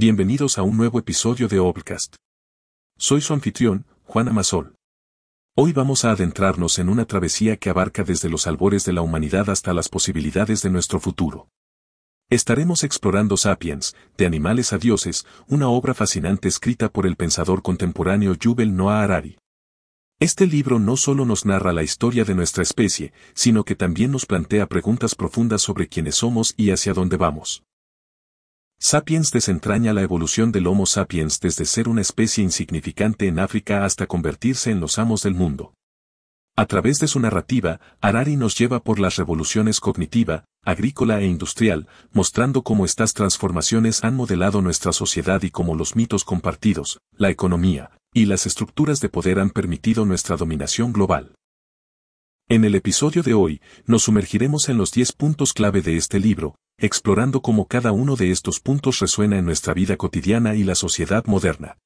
Bienvenidos a un nuevo episodio de Obcast. Soy su anfitrión, Juan Amasol. Hoy vamos a adentrarnos en una travesía que abarca desde los albores de la humanidad hasta las posibilidades de nuestro futuro. Estaremos explorando Sapiens, de animales a dioses, una obra fascinante escrita por el pensador contemporáneo Yuval Noah Harari. Este libro no solo nos narra la historia de nuestra especie, sino que también nos plantea preguntas profundas sobre quiénes somos y hacia dónde vamos. Sapiens desentraña la evolución del Homo sapiens desde ser una especie insignificante en África hasta convertirse en los amos del mundo. A través de su narrativa, Harari nos lleva por las revoluciones cognitiva, agrícola e industrial, mostrando cómo estas transformaciones han modelado nuestra sociedad y cómo los mitos compartidos, la economía, y las estructuras de poder han permitido nuestra dominación global. En el episodio de hoy, nos sumergiremos en los 10 puntos clave de este libro, explorando cómo cada uno de estos puntos resuena en nuestra vida cotidiana y la sociedad moderna.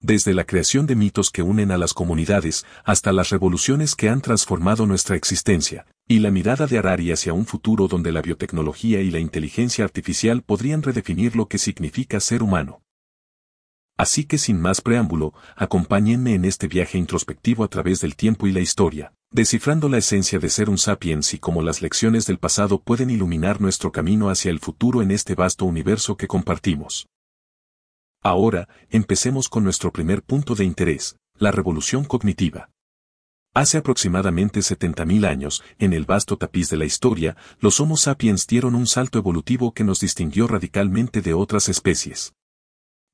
Desde la creación de mitos que unen a las comunidades hasta las revoluciones que han transformado nuestra existencia, y la mirada de Harari hacia un futuro donde la biotecnología y la inteligencia artificial podrían redefinir lo que significa ser humano. Así que sin más preámbulo, acompáñenme en este viaje introspectivo a través del tiempo y la historia, descifrando la esencia de ser un sapiens y cómo las lecciones del pasado pueden iluminar nuestro camino hacia el futuro en este vasto universo que compartimos. Ahora, empecemos con nuestro primer punto de interés, la revolución cognitiva. Hace aproximadamente 70.000 años, en el vasto tapiz de la historia, los Homo sapiens dieron un salto evolutivo que nos distinguió radicalmente de otras especies.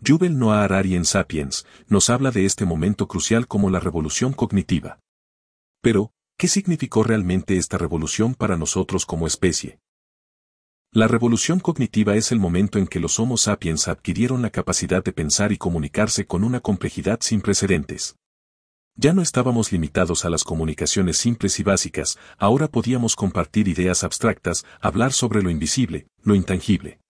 Yuval Noah Harari en Sapiens nos habla de este momento crucial como la revolución cognitiva. Pero, ¿qué significó realmente esta revolución para nosotros como especie? La revolución cognitiva es el momento en que los Homo sapiens adquirieron la capacidad de pensar y comunicarse con una complejidad sin precedentes. Ya no estábamos limitados a las comunicaciones simples y básicas, ahora podíamos compartir ideas abstractas, hablar sobre lo invisible, lo intangible.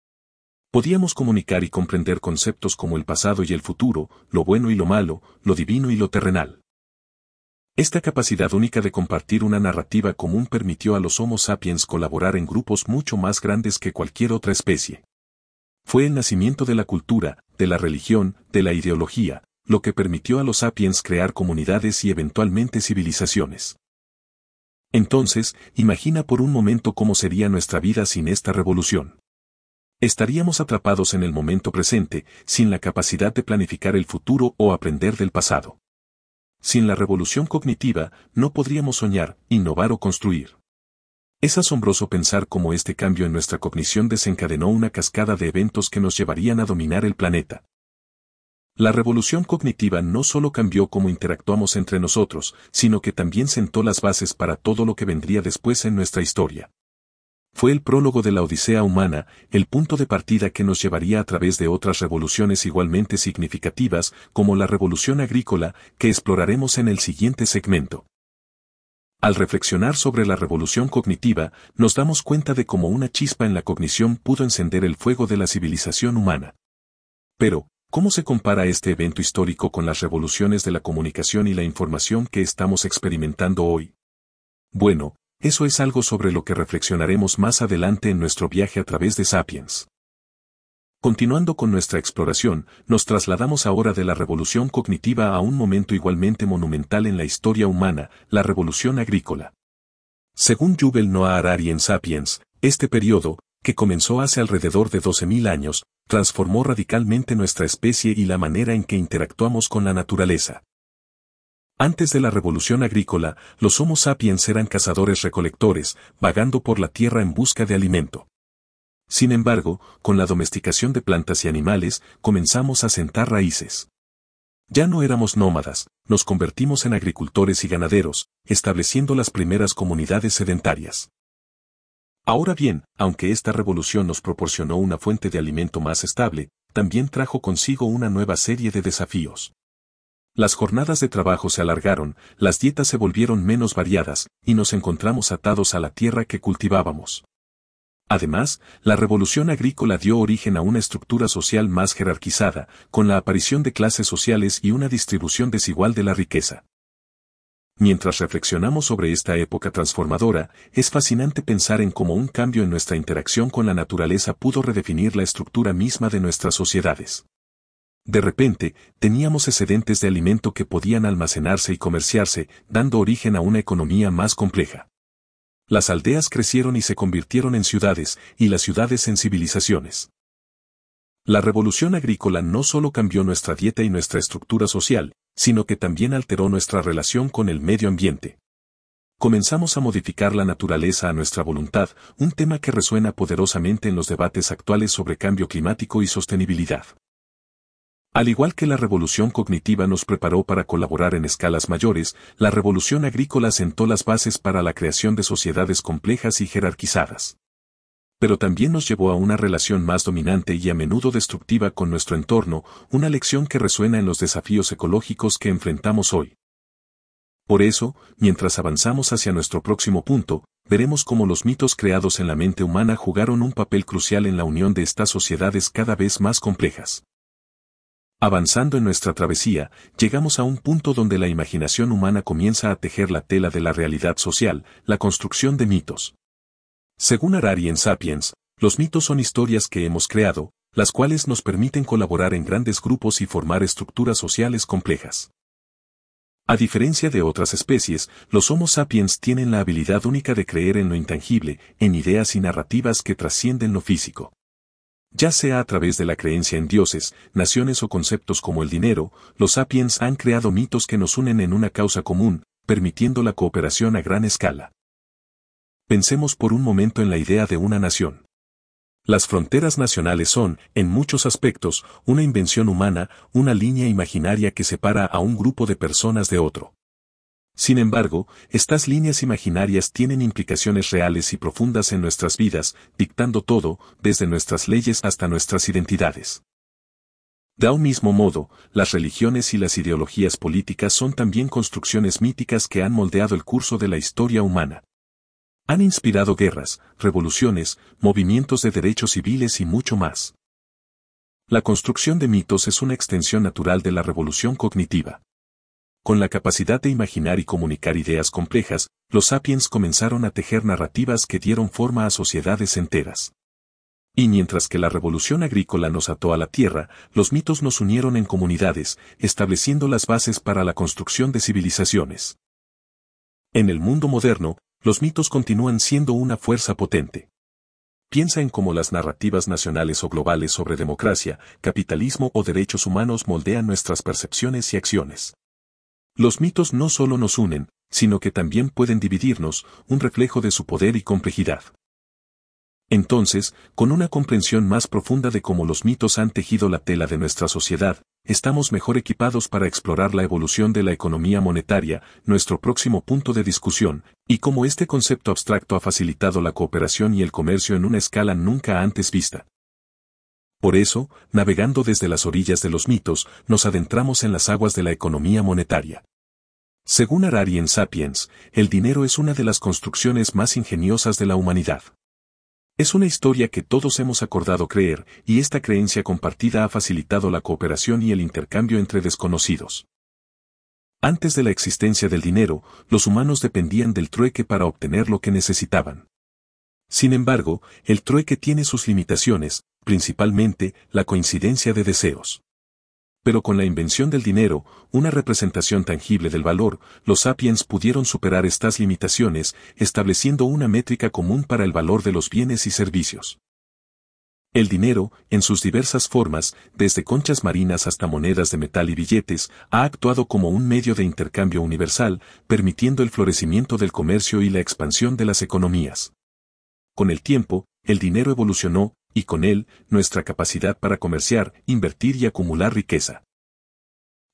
Podíamos comunicar y comprender conceptos como el pasado y el futuro, lo bueno y lo malo, lo divino y lo terrenal. Esta capacidad única de compartir una narrativa común permitió a los Homo sapiens colaborar en grupos mucho más grandes que cualquier otra especie. Fue el nacimiento de la cultura, de la religión, de la ideología, lo que permitió a los sapiens crear comunidades y eventualmente civilizaciones. Entonces, imagina por un momento cómo sería nuestra vida sin esta revolución. Estaríamos atrapados en el momento presente, sin la capacidad de planificar el futuro o aprender del pasado. Sin la revolución cognitiva, no podríamos soñar, innovar o construir. Es asombroso pensar cómo este cambio en nuestra cognición desencadenó una cascada de eventos que nos llevarían a dominar el planeta. La revolución cognitiva no solo cambió cómo interactuamos entre nosotros, sino que también sentó las bases para todo lo que vendría después en nuestra historia fue el prólogo de la Odisea humana, el punto de partida que nos llevaría a través de otras revoluciones igualmente significativas, como la revolución agrícola, que exploraremos en el siguiente segmento. Al reflexionar sobre la revolución cognitiva, nos damos cuenta de cómo una chispa en la cognición pudo encender el fuego de la civilización humana. Pero, ¿cómo se compara este evento histórico con las revoluciones de la comunicación y la información que estamos experimentando hoy? Bueno, eso es algo sobre lo que reflexionaremos más adelante en nuestro viaje a través de Sapiens. Continuando con nuestra exploración, nos trasladamos ahora de la revolución cognitiva a un momento igualmente monumental en la historia humana, la revolución agrícola. Según Yuval Noah Harari en Sapiens, este periodo, que comenzó hace alrededor de 12.000 años, transformó radicalmente nuestra especie y la manera en que interactuamos con la naturaleza. Antes de la revolución agrícola, los Homo sapiens eran cazadores-recolectores, vagando por la tierra en busca de alimento. Sin embargo, con la domesticación de plantas y animales, comenzamos a sentar raíces. Ya no éramos nómadas, nos convertimos en agricultores y ganaderos, estableciendo las primeras comunidades sedentarias. Ahora bien, aunque esta revolución nos proporcionó una fuente de alimento más estable, también trajo consigo una nueva serie de desafíos. Las jornadas de trabajo se alargaron, las dietas se volvieron menos variadas, y nos encontramos atados a la tierra que cultivábamos. Además, la revolución agrícola dio origen a una estructura social más jerarquizada, con la aparición de clases sociales y una distribución desigual de la riqueza. Mientras reflexionamos sobre esta época transformadora, es fascinante pensar en cómo un cambio en nuestra interacción con la naturaleza pudo redefinir la estructura misma de nuestras sociedades. De repente, teníamos excedentes de alimento que podían almacenarse y comerciarse, dando origen a una economía más compleja. Las aldeas crecieron y se convirtieron en ciudades, y las ciudades en civilizaciones. La revolución agrícola no solo cambió nuestra dieta y nuestra estructura social, sino que también alteró nuestra relación con el medio ambiente. Comenzamos a modificar la naturaleza a nuestra voluntad, un tema que resuena poderosamente en los debates actuales sobre cambio climático y sostenibilidad. Al igual que la revolución cognitiva nos preparó para colaborar en escalas mayores, la revolución agrícola sentó las bases para la creación de sociedades complejas y jerarquizadas pero también nos llevó a una relación más dominante y a menudo destructiva con nuestro entorno, una lección que resuena en los desafíos ecológicos que enfrentamos hoy. Por eso, mientras avanzamos hacia nuestro próximo punto, veremos cómo los mitos creados en la mente humana jugaron un papel crucial en la unión de estas sociedades cada vez más complejas. Avanzando en nuestra travesía, llegamos a un punto donde la imaginación humana comienza a tejer la tela de la realidad social, la construcción de mitos. Según Harari en Sapiens, los mitos son historias que hemos creado, las cuales nos permiten colaborar en grandes grupos y formar estructuras sociales complejas. A diferencia de otras especies, los Homo sapiens tienen la habilidad única de creer en lo intangible, en ideas y narrativas que trascienden lo físico. Ya sea a través de la creencia en dioses, naciones o conceptos como el dinero, los sapiens han creado mitos que nos unen en una causa común, permitiendo la cooperación a gran escala. Pensemos por un momento en la idea de una nación. Las fronteras nacionales son, en muchos aspectos, una invención humana, una línea imaginaria que separa a un grupo de personas de otro. Sin embargo, estas líneas imaginarias tienen implicaciones reales y profundas en nuestras vidas, dictando todo, desde nuestras leyes hasta nuestras identidades. De un mismo modo, las religiones y las ideologías políticas son también construcciones míticas que han moldeado el curso de la historia humana. Han inspirado guerras, revoluciones, movimientos de derechos civiles y mucho más. La construcción de mitos es una extensión natural de la revolución cognitiva. Con la capacidad de imaginar y comunicar ideas complejas, los sapiens comenzaron a tejer narrativas que dieron forma a sociedades enteras. Y mientras que la revolución agrícola nos ató a la tierra, los mitos nos unieron en comunidades, estableciendo las bases para la construcción de civilizaciones. En el mundo moderno, los mitos continúan siendo una fuerza potente. Piensa en cómo las narrativas nacionales o globales sobre democracia, capitalismo o derechos humanos moldean nuestras percepciones y acciones. Los mitos no solo nos unen, sino que también pueden dividirnos, un reflejo de su poder y complejidad. Entonces, con una comprensión más profunda de cómo los mitos han tejido la tela de nuestra sociedad, estamos mejor equipados para explorar la evolución de la economía monetaria, nuestro próximo punto de discusión, y cómo este concepto abstracto ha facilitado la cooperación y el comercio en una escala nunca antes vista. Por eso, navegando desde las orillas de los mitos, nos adentramos en las aguas de la economía monetaria. Según Harari en Sapiens, el dinero es una de las construcciones más ingeniosas de la humanidad. Es una historia que todos hemos acordado creer, y esta creencia compartida ha facilitado la cooperación y el intercambio entre desconocidos. Antes de la existencia del dinero, los humanos dependían del trueque para obtener lo que necesitaban. Sin embargo, el trueque tiene sus limitaciones, principalmente la coincidencia de deseos. Pero con la invención del dinero, una representación tangible del valor, los sapiens pudieron superar estas limitaciones, estableciendo una métrica común para el valor de los bienes y servicios. El dinero, en sus diversas formas, desde conchas marinas hasta monedas de metal y billetes, ha actuado como un medio de intercambio universal, permitiendo el florecimiento del comercio y la expansión de las economías. Con el tiempo, el dinero evolucionó, y con él, nuestra capacidad para comerciar, invertir y acumular riqueza.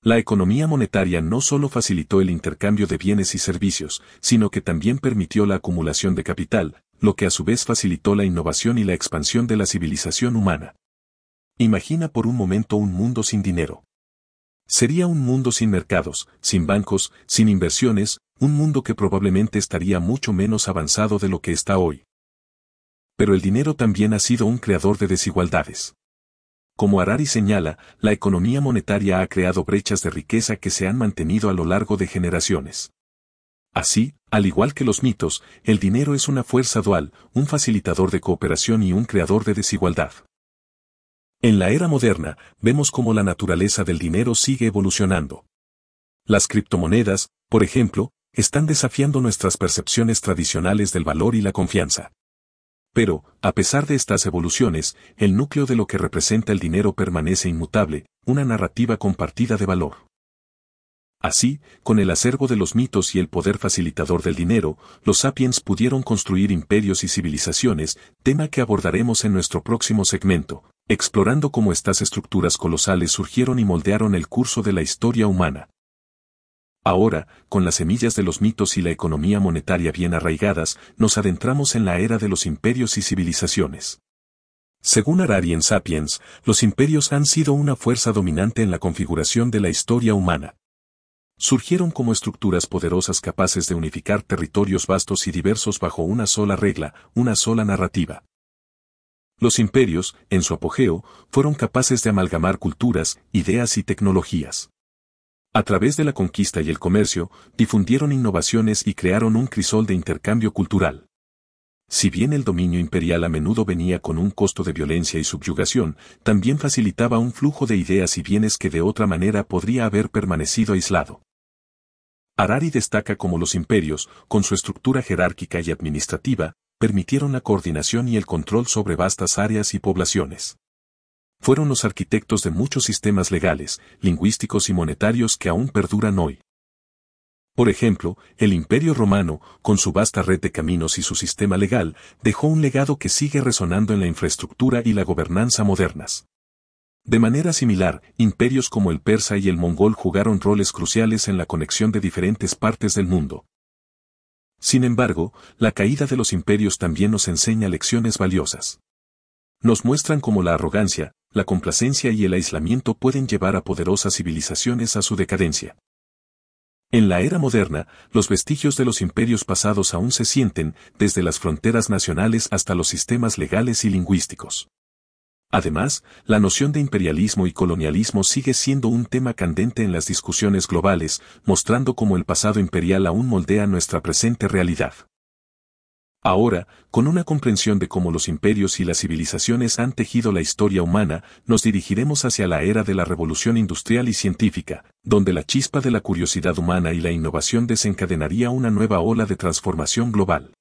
La economía monetaria no solo facilitó el intercambio de bienes y servicios, sino que también permitió la acumulación de capital, lo que a su vez facilitó la innovación y la expansión de la civilización humana. Imagina por un momento un mundo sin dinero. Sería un mundo sin mercados, sin bancos, sin inversiones, un mundo que probablemente estaría mucho menos avanzado de lo que está hoy pero el dinero también ha sido un creador de desigualdades. Como Harari señala, la economía monetaria ha creado brechas de riqueza que se han mantenido a lo largo de generaciones. Así, al igual que los mitos, el dinero es una fuerza dual, un facilitador de cooperación y un creador de desigualdad. En la era moderna, vemos cómo la naturaleza del dinero sigue evolucionando. Las criptomonedas, por ejemplo, están desafiando nuestras percepciones tradicionales del valor y la confianza. Pero, a pesar de estas evoluciones, el núcleo de lo que representa el dinero permanece inmutable, una narrativa compartida de valor. Así, con el acervo de los mitos y el poder facilitador del dinero, los sapiens pudieron construir imperios y civilizaciones, tema que abordaremos en nuestro próximo segmento, explorando cómo estas estructuras colosales surgieron y moldearon el curso de la historia humana. Ahora, con las semillas de los mitos y la economía monetaria bien arraigadas, nos adentramos en la era de los imperios y civilizaciones. Según Harari en Sapiens, los imperios han sido una fuerza dominante en la configuración de la historia humana surgieron como estructuras poderosas capaces de unificar territorios vastos y diversos bajo una sola regla, una sola narrativa. Los imperios, en su apogeo, fueron capaces de amalgamar culturas, ideas y tecnologías. A través de la conquista y el comercio, difundieron innovaciones y crearon un crisol de intercambio cultural. Si bien el dominio imperial a menudo venía con un costo de violencia y subyugación, también facilitaba un flujo de ideas y bienes que de otra manera podría haber permanecido aislado. Harari destaca como los imperios, con su estructura jerárquica y administrativa, permitieron la coordinación y el control sobre vastas áreas y poblaciones. Fueron los arquitectos de muchos sistemas legales, lingüísticos y monetarios que aún perduran hoy. Por ejemplo, el Imperio Romano, con su vasta red de caminos y su sistema legal, dejó un legado que sigue resonando en la infraestructura y la gobernanza modernas. De manera similar, imperios como el persa y el mongol jugaron roles cruciales en la conexión de diferentes partes del mundo. Sin embargo, la caída de los imperios también nos enseña lecciones valiosas. Nos muestran cómo la arrogancia, la complacencia y el aislamiento pueden llevar a poderosas civilizaciones a su decadencia. En la era moderna, los vestigios de los imperios pasados aún se sienten, desde las fronteras nacionales hasta los sistemas legales y lingüísticos. Además, la noción de imperialismo y colonialismo sigue siendo un tema candente en las discusiones globales, mostrando cómo el pasado imperial aún moldea nuestra presente realidad. Ahora, con una comprensión de cómo los imperios y las civilizaciones han tejido la historia humana, nos dirigiremos hacia la era de la revolución industrial y científica, donde la chispa de la curiosidad humana y la innovación desencadenaría una nueva ola de transformación global.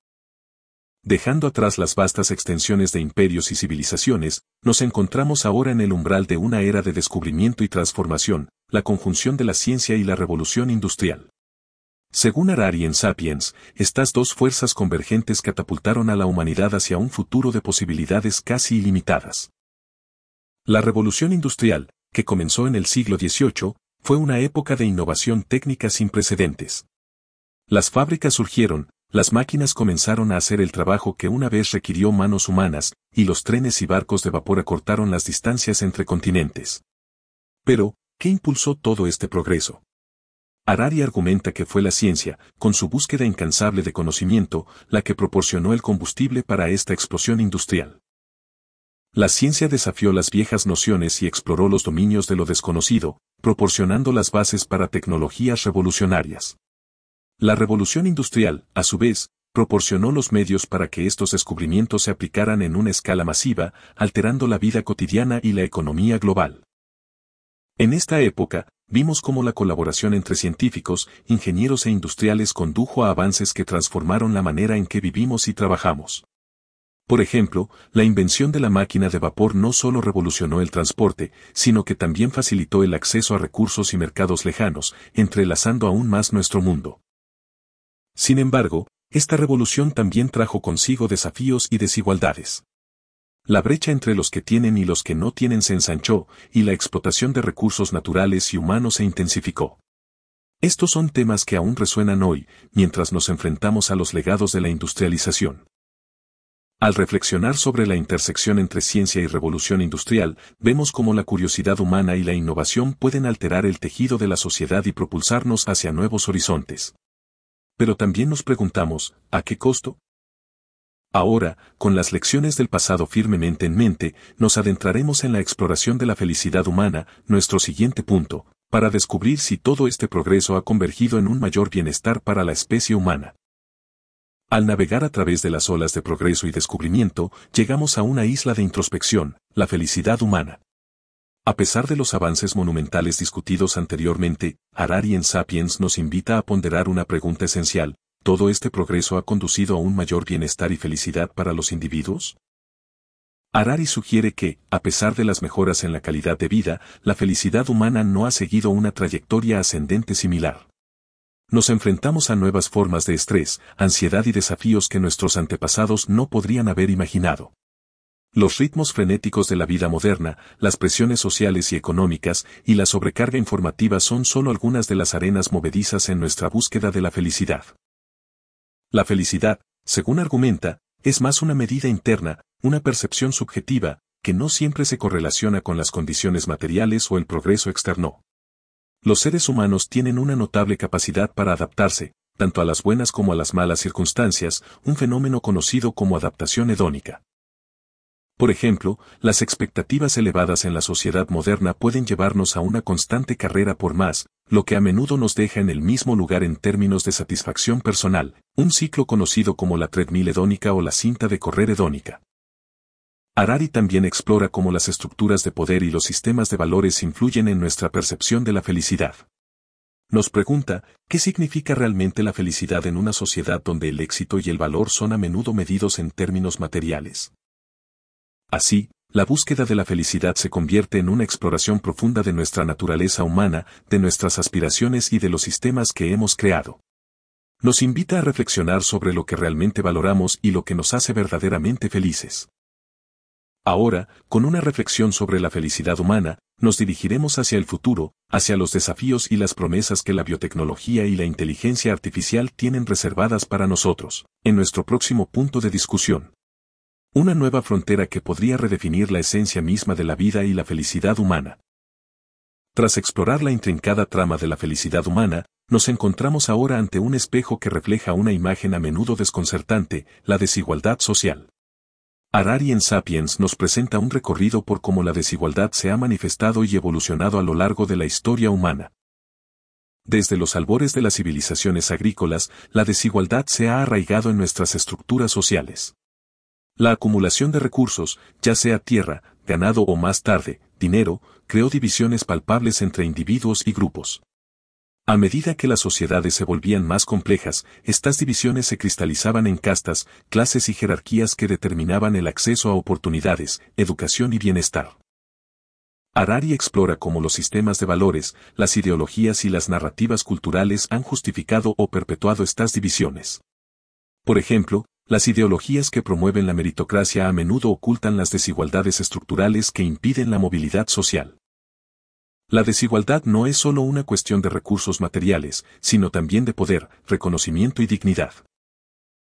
Dejando atrás las vastas extensiones de imperios y civilizaciones, nos encontramos ahora en el umbral de una era de descubrimiento y transformación, la conjunción de la ciencia y la revolución industrial. Según Harari en Sapiens, estas dos fuerzas convergentes catapultaron a la humanidad hacia un futuro de posibilidades casi ilimitadas. La revolución industrial, que comenzó en el siglo XVIII, fue una época de innovación técnica sin precedentes. Las fábricas surgieron, las máquinas comenzaron a hacer el trabajo que una vez requirió manos humanas, y los trenes y barcos de vapor acortaron las distancias entre continentes. Pero, ¿qué impulsó todo este progreso? Harari argumenta que fue la ciencia, con su búsqueda incansable de conocimiento, la que proporcionó el combustible para esta explosión industrial. La ciencia desafió las viejas nociones y exploró los dominios de lo desconocido, proporcionando las bases para tecnologías revolucionarias. La revolución industrial, a su vez, proporcionó los medios para que estos descubrimientos se aplicaran en una escala masiva, alterando la vida cotidiana y la economía global. En esta época, vimos cómo la colaboración entre científicos, ingenieros e industriales condujo a avances que transformaron la manera en que vivimos y trabajamos. Por ejemplo, la invención de la máquina de vapor no solo revolucionó el transporte, sino que también facilitó el acceso a recursos y mercados lejanos, entrelazando aún más nuestro mundo. Sin embargo, esta revolución también trajo consigo desafíos y desigualdades. La brecha entre los que tienen y los que no tienen se ensanchó, y la explotación de recursos naturales y humanos se intensificó. Estos son temas que aún resuenan hoy, mientras nos enfrentamos a los legados de la industrialización. Al reflexionar sobre la intersección entre ciencia y revolución industrial, vemos cómo la curiosidad humana y la innovación pueden alterar el tejido de la sociedad y propulsarnos hacia nuevos horizontes. Pero también nos preguntamos, ¿a qué costo? Ahora, con las lecciones del pasado firmemente en mente, nos adentraremos en la exploración de la felicidad humana, nuestro siguiente punto, para descubrir si todo este progreso ha convergido en un mayor bienestar para la especie humana. Al navegar a través de las olas de progreso y descubrimiento, llegamos a una isla de introspección, la felicidad humana. A pesar de los avances monumentales discutidos anteriormente, Harari en Sapiens nos invita a ponderar una pregunta esencial, ¿todo este progreso ha conducido a un mayor bienestar y felicidad para los individuos? Harari sugiere que, a pesar de las mejoras en la calidad de vida, la felicidad humana no ha seguido una trayectoria ascendente similar. Nos enfrentamos a nuevas formas de estrés, ansiedad y desafíos que nuestros antepasados no podrían haber imaginado. Los ritmos frenéticos de la vida moderna, las presiones sociales y económicas, y la sobrecarga informativa son solo algunas de las arenas movedizas en nuestra búsqueda de la felicidad. La felicidad, según argumenta, es más una medida interna, una percepción subjetiva, que no siempre se correlaciona con las condiciones materiales o el progreso externo. Los seres humanos tienen una notable capacidad para adaptarse, tanto a las buenas como a las malas circunstancias, un fenómeno conocido como adaptación hedónica. Por ejemplo, las expectativas elevadas en la sociedad moderna pueden llevarnos a una constante carrera por más, lo que a menudo nos deja en el mismo lugar en términos de satisfacción personal, un ciclo conocido como la treadmill hedónica o la cinta de correr hedónica. Harari también explora cómo las estructuras de poder y los sistemas de valores influyen en nuestra percepción de la felicidad. Nos pregunta, ¿qué significa realmente la felicidad en una sociedad donde el éxito y el valor son a menudo medidos en términos materiales? Así, la búsqueda de la felicidad se convierte en una exploración profunda de nuestra naturaleza humana, de nuestras aspiraciones y de los sistemas que hemos creado. Nos invita a reflexionar sobre lo que realmente valoramos y lo que nos hace verdaderamente felices. Ahora, con una reflexión sobre la felicidad humana, nos dirigiremos hacia el futuro, hacia los desafíos y las promesas que la biotecnología y la inteligencia artificial tienen reservadas para nosotros, en nuestro próximo punto de discusión. Una nueva frontera que podría redefinir la esencia misma de la vida y la felicidad humana. Tras explorar la intrincada trama de la felicidad humana, nos encontramos ahora ante un espejo que refleja una imagen a menudo desconcertante, la desigualdad social. Harari en Sapiens nos presenta un recorrido por cómo la desigualdad se ha manifestado y evolucionado a lo largo de la historia humana. Desde los albores de las civilizaciones agrícolas, la desigualdad se ha arraigado en nuestras estructuras sociales. La acumulación de recursos, ya sea tierra, ganado o más tarde, dinero, creó divisiones palpables entre individuos y grupos. A medida que las sociedades se volvían más complejas, estas divisiones se cristalizaban en castas, clases y jerarquías que determinaban el acceso a oportunidades, educación y bienestar. Harari explora cómo los sistemas de valores, las ideologías y las narrativas culturales han justificado o perpetuado estas divisiones. Por ejemplo, las ideologías que promueven la meritocracia a menudo ocultan las desigualdades estructurales que impiden la movilidad social. La desigualdad no es solo una cuestión de recursos materiales, sino también de poder, reconocimiento y dignidad.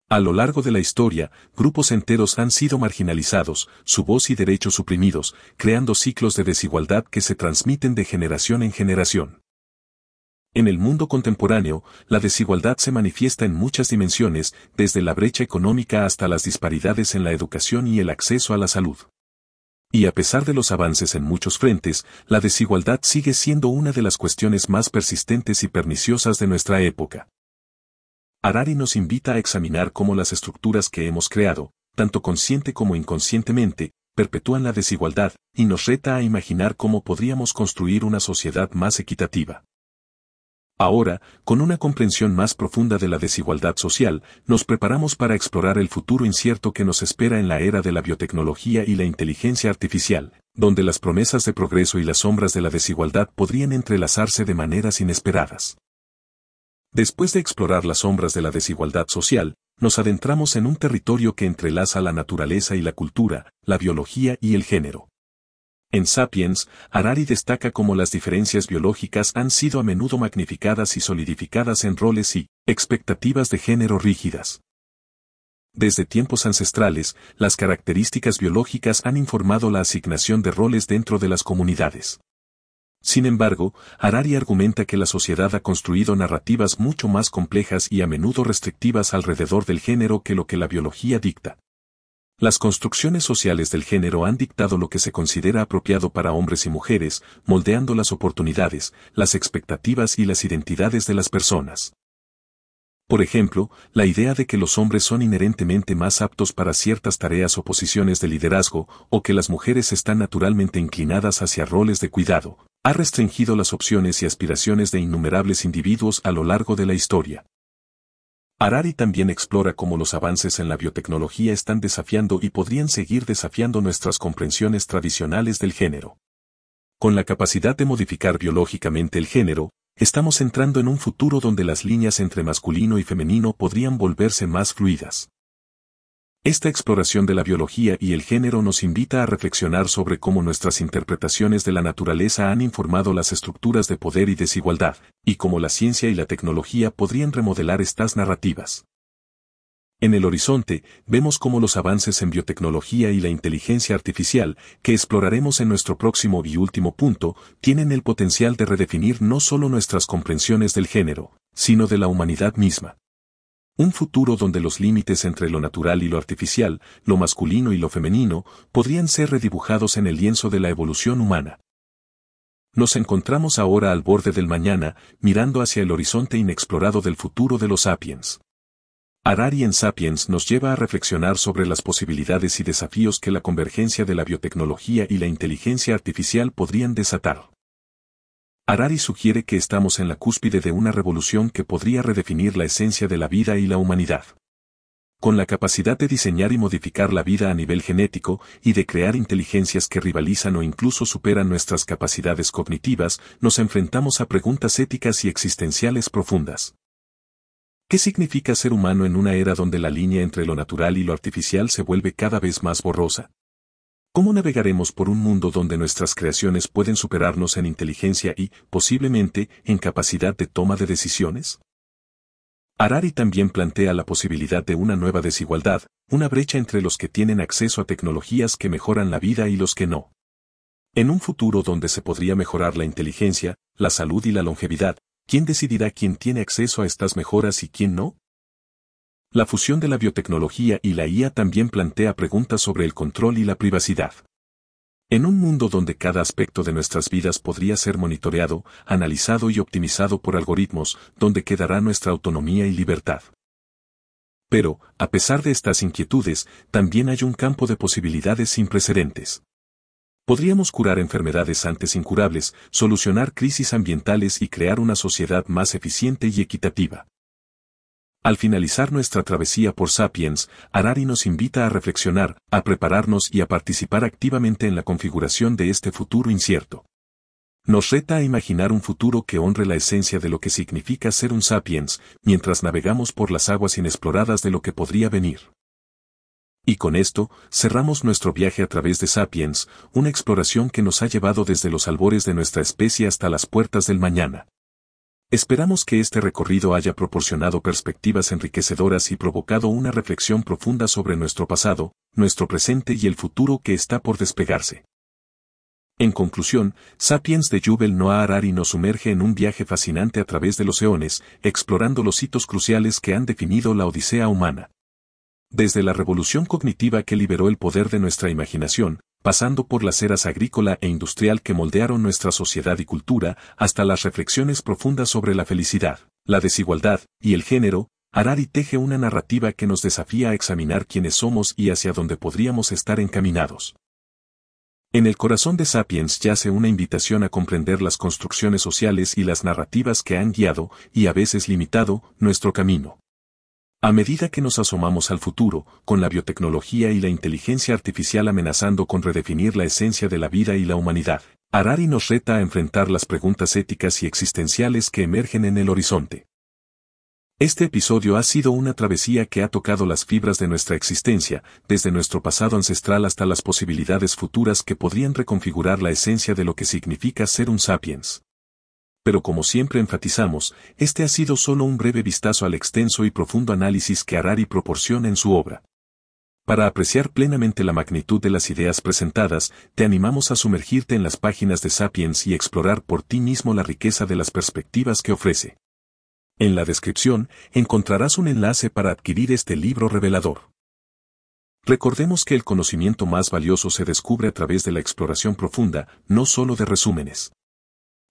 A lo largo de la historia, grupos enteros han sido marginalizados, su voz y derechos suprimidos, creando ciclos de desigualdad que se transmiten de generación en generación. En el mundo contemporáneo, la desigualdad se manifiesta en muchas dimensiones, desde la brecha económica hasta las disparidades en la educación y el acceso a la salud. Y a pesar de los avances en muchos frentes, la desigualdad sigue siendo una de las cuestiones más persistentes y perniciosas de nuestra época. Harari nos invita a examinar cómo las estructuras que hemos creado, tanto consciente como inconscientemente, perpetúan la desigualdad, y nos reta a imaginar cómo podríamos construir una sociedad más equitativa. Ahora, con una comprensión más profunda de la desigualdad social, nos preparamos para explorar el futuro incierto que nos espera en la era de la biotecnología y la inteligencia artificial, donde las promesas de progreso y las sombras de la desigualdad podrían entrelazarse de maneras inesperadas. Después de explorar las sombras de la desigualdad social, nos adentramos en un territorio que entrelaza la naturaleza y la cultura, la biología y el género. En Sapiens, Harari destaca cómo las diferencias biológicas han sido a menudo magnificadas y solidificadas en roles y expectativas de género rígidas. Desde tiempos ancestrales, las características biológicas han informado la asignación de roles dentro de las comunidades. Sin embargo, Harari argumenta que la sociedad ha construido narrativas mucho más complejas y a menudo restrictivas alrededor del género que lo que la biología dicta. Las construcciones sociales del género han dictado lo que se considera apropiado para hombres y mujeres, moldeando las oportunidades, las expectativas y las identidades de las personas. Por ejemplo, la idea de que los hombres son inherentemente más aptos para ciertas tareas o posiciones de liderazgo, o que las mujeres están naturalmente inclinadas hacia roles de cuidado, ha restringido las opciones y aspiraciones de innumerables individuos a lo largo de la historia. Harari también explora cómo los avances en la biotecnología están desafiando y podrían seguir desafiando nuestras comprensiones tradicionales del género. Con la capacidad de modificar biológicamente el género, estamos entrando en un futuro donde las líneas entre masculino y femenino podrían volverse más fluidas. Esta exploración de la biología y el género nos invita a reflexionar sobre cómo nuestras interpretaciones de la naturaleza han informado las estructuras de poder y desigualdad, y cómo la ciencia y la tecnología podrían remodelar estas narrativas. En el horizonte, vemos cómo los avances en biotecnología y la inteligencia artificial, que exploraremos en nuestro próximo y último punto, tienen el potencial de redefinir no solo nuestras comprensiones del género, sino de la humanidad misma. Un futuro donde los límites entre lo natural y lo artificial, lo masculino y lo femenino, podrían ser redibujados en el lienzo de la evolución humana. Nos encontramos ahora al borde del mañana, mirando hacia el horizonte inexplorado del futuro de los sapiens. Harari en Sapiens nos lleva a reflexionar sobre las posibilidades y desafíos que la convergencia de la biotecnología y la inteligencia artificial podrían desatar. Harari sugiere que estamos en la cúspide de una revolución que podría redefinir la esencia de la vida y la humanidad. Con la capacidad de diseñar y modificar la vida a nivel genético y de crear inteligencias que rivalizan o incluso superan nuestras capacidades cognitivas, nos enfrentamos a preguntas éticas y existenciales profundas. ¿Qué significa ser humano en una era donde la línea entre lo natural y lo artificial se vuelve cada vez más borrosa? ¿Cómo navegaremos por un mundo donde nuestras creaciones pueden superarnos en inteligencia y, posiblemente, en capacidad de toma de decisiones? Harari también plantea la posibilidad de una nueva desigualdad, una brecha entre los que tienen acceso a tecnologías que mejoran la vida y los que no. En un futuro donde se podría mejorar la inteligencia, la salud y la longevidad, ¿quién decidirá quién tiene acceso a estas mejoras y quién no? La fusión de la biotecnología y la IA también plantea preguntas sobre el control y la privacidad. En un mundo donde cada aspecto de nuestras vidas podría ser monitoreado, analizado y optimizado por algoritmos, donde quedará nuestra autonomía y libertad. Pero, a pesar de estas inquietudes, también hay un campo de posibilidades sin precedentes. Podríamos curar enfermedades antes incurables, solucionar crisis ambientales y crear una sociedad más eficiente y equitativa. Al finalizar nuestra travesía por Sapiens, Harari nos invita a reflexionar, a prepararnos y a participar activamente en la configuración de este futuro incierto. Nos reta a imaginar un futuro que honre la esencia de lo que significa ser un sapiens, mientras navegamos por las aguas inexploradas de lo que podría venir. Y con esto, cerramos nuestro viaje a través de Sapiens, una exploración que nos ha llevado desde los albores de nuestra especie hasta las puertas del mañana. Esperamos que este recorrido haya proporcionado perspectivas enriquecedoras y provocado una reflexión profunda sobre nuestro pasado, nuestro presente y el futuro que está por despegarse. En conclusión, Sapiens de Yuval Noah Harari nos sumerge en un viaje fascinante a través de los eones, explorando los hitos cruciales que han definido la odisea humana. Desde la revolución cognitiva que liberó el poder de nuestra imaginación, pasando por las eras agrícola e industrial que moldearon nuestra sociedad y cultura, hasta las reflexiones profundas sobre la felicidad, la desigualdad y el género, Harari teje una narrativa que nos desafía a examinar quiénes somos y hacia dónde podríamos estar encaminados. En el corazón de Sapiens yace una invitación a comprender las construcciones sociales y las narrativas que han guiado, y a veces limitado, nuestro camino. A medida que nos asomamos al futuro, con la biotecnología y la inteligencia artificial amenazando con redefinir la esencia de la vida y la humanidad, Harari nos reta a enfrentar las preguntas éticas y existenciales que emergen en el horizonte. Este episodio ha sido una travesía que ha tocado las fibras de nuestra existencia, desde nuestro pasado ancestral hasta las posibilidades futuras que podrían reconfigurar la esencia de lo que significa ser un sapiens pero como siempre enfatizamos, este ha sido solo un breve vistazo al extenso y profundo análisis que Harari proporciona en su obra. Para apreciar plenamente la magnitud de las ideas presentadas, te animamos a sumergirte en las páginas de Sapiens y explorar por ti mismo la riqueza de las perspectivas que ofrece. En la descripción encontrarás un enlace para adquirir este libro revelador. Recordemos que el conocimiento más valioso se descubre a través de la exploración profunda, no solo de resúmenes.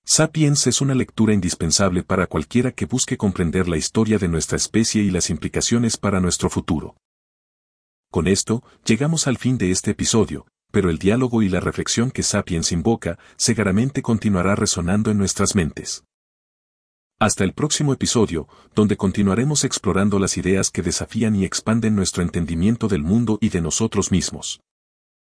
Sapiens es una lectura indispensable para cualquiera que busque comprender la historia de nuestra especie y las implicaciones para nuestro futuro. Con esto, llegamos al fin de este episodio, pero el diálogo y la reflexión que Sapiens invoca, seguramente continuará resonando en nuestras mentes. Hasta el próximo episodio, donde continuaremos explorando las ideas que desafían y expanden nuestro entendimiento del mundo y de nosotros mismos.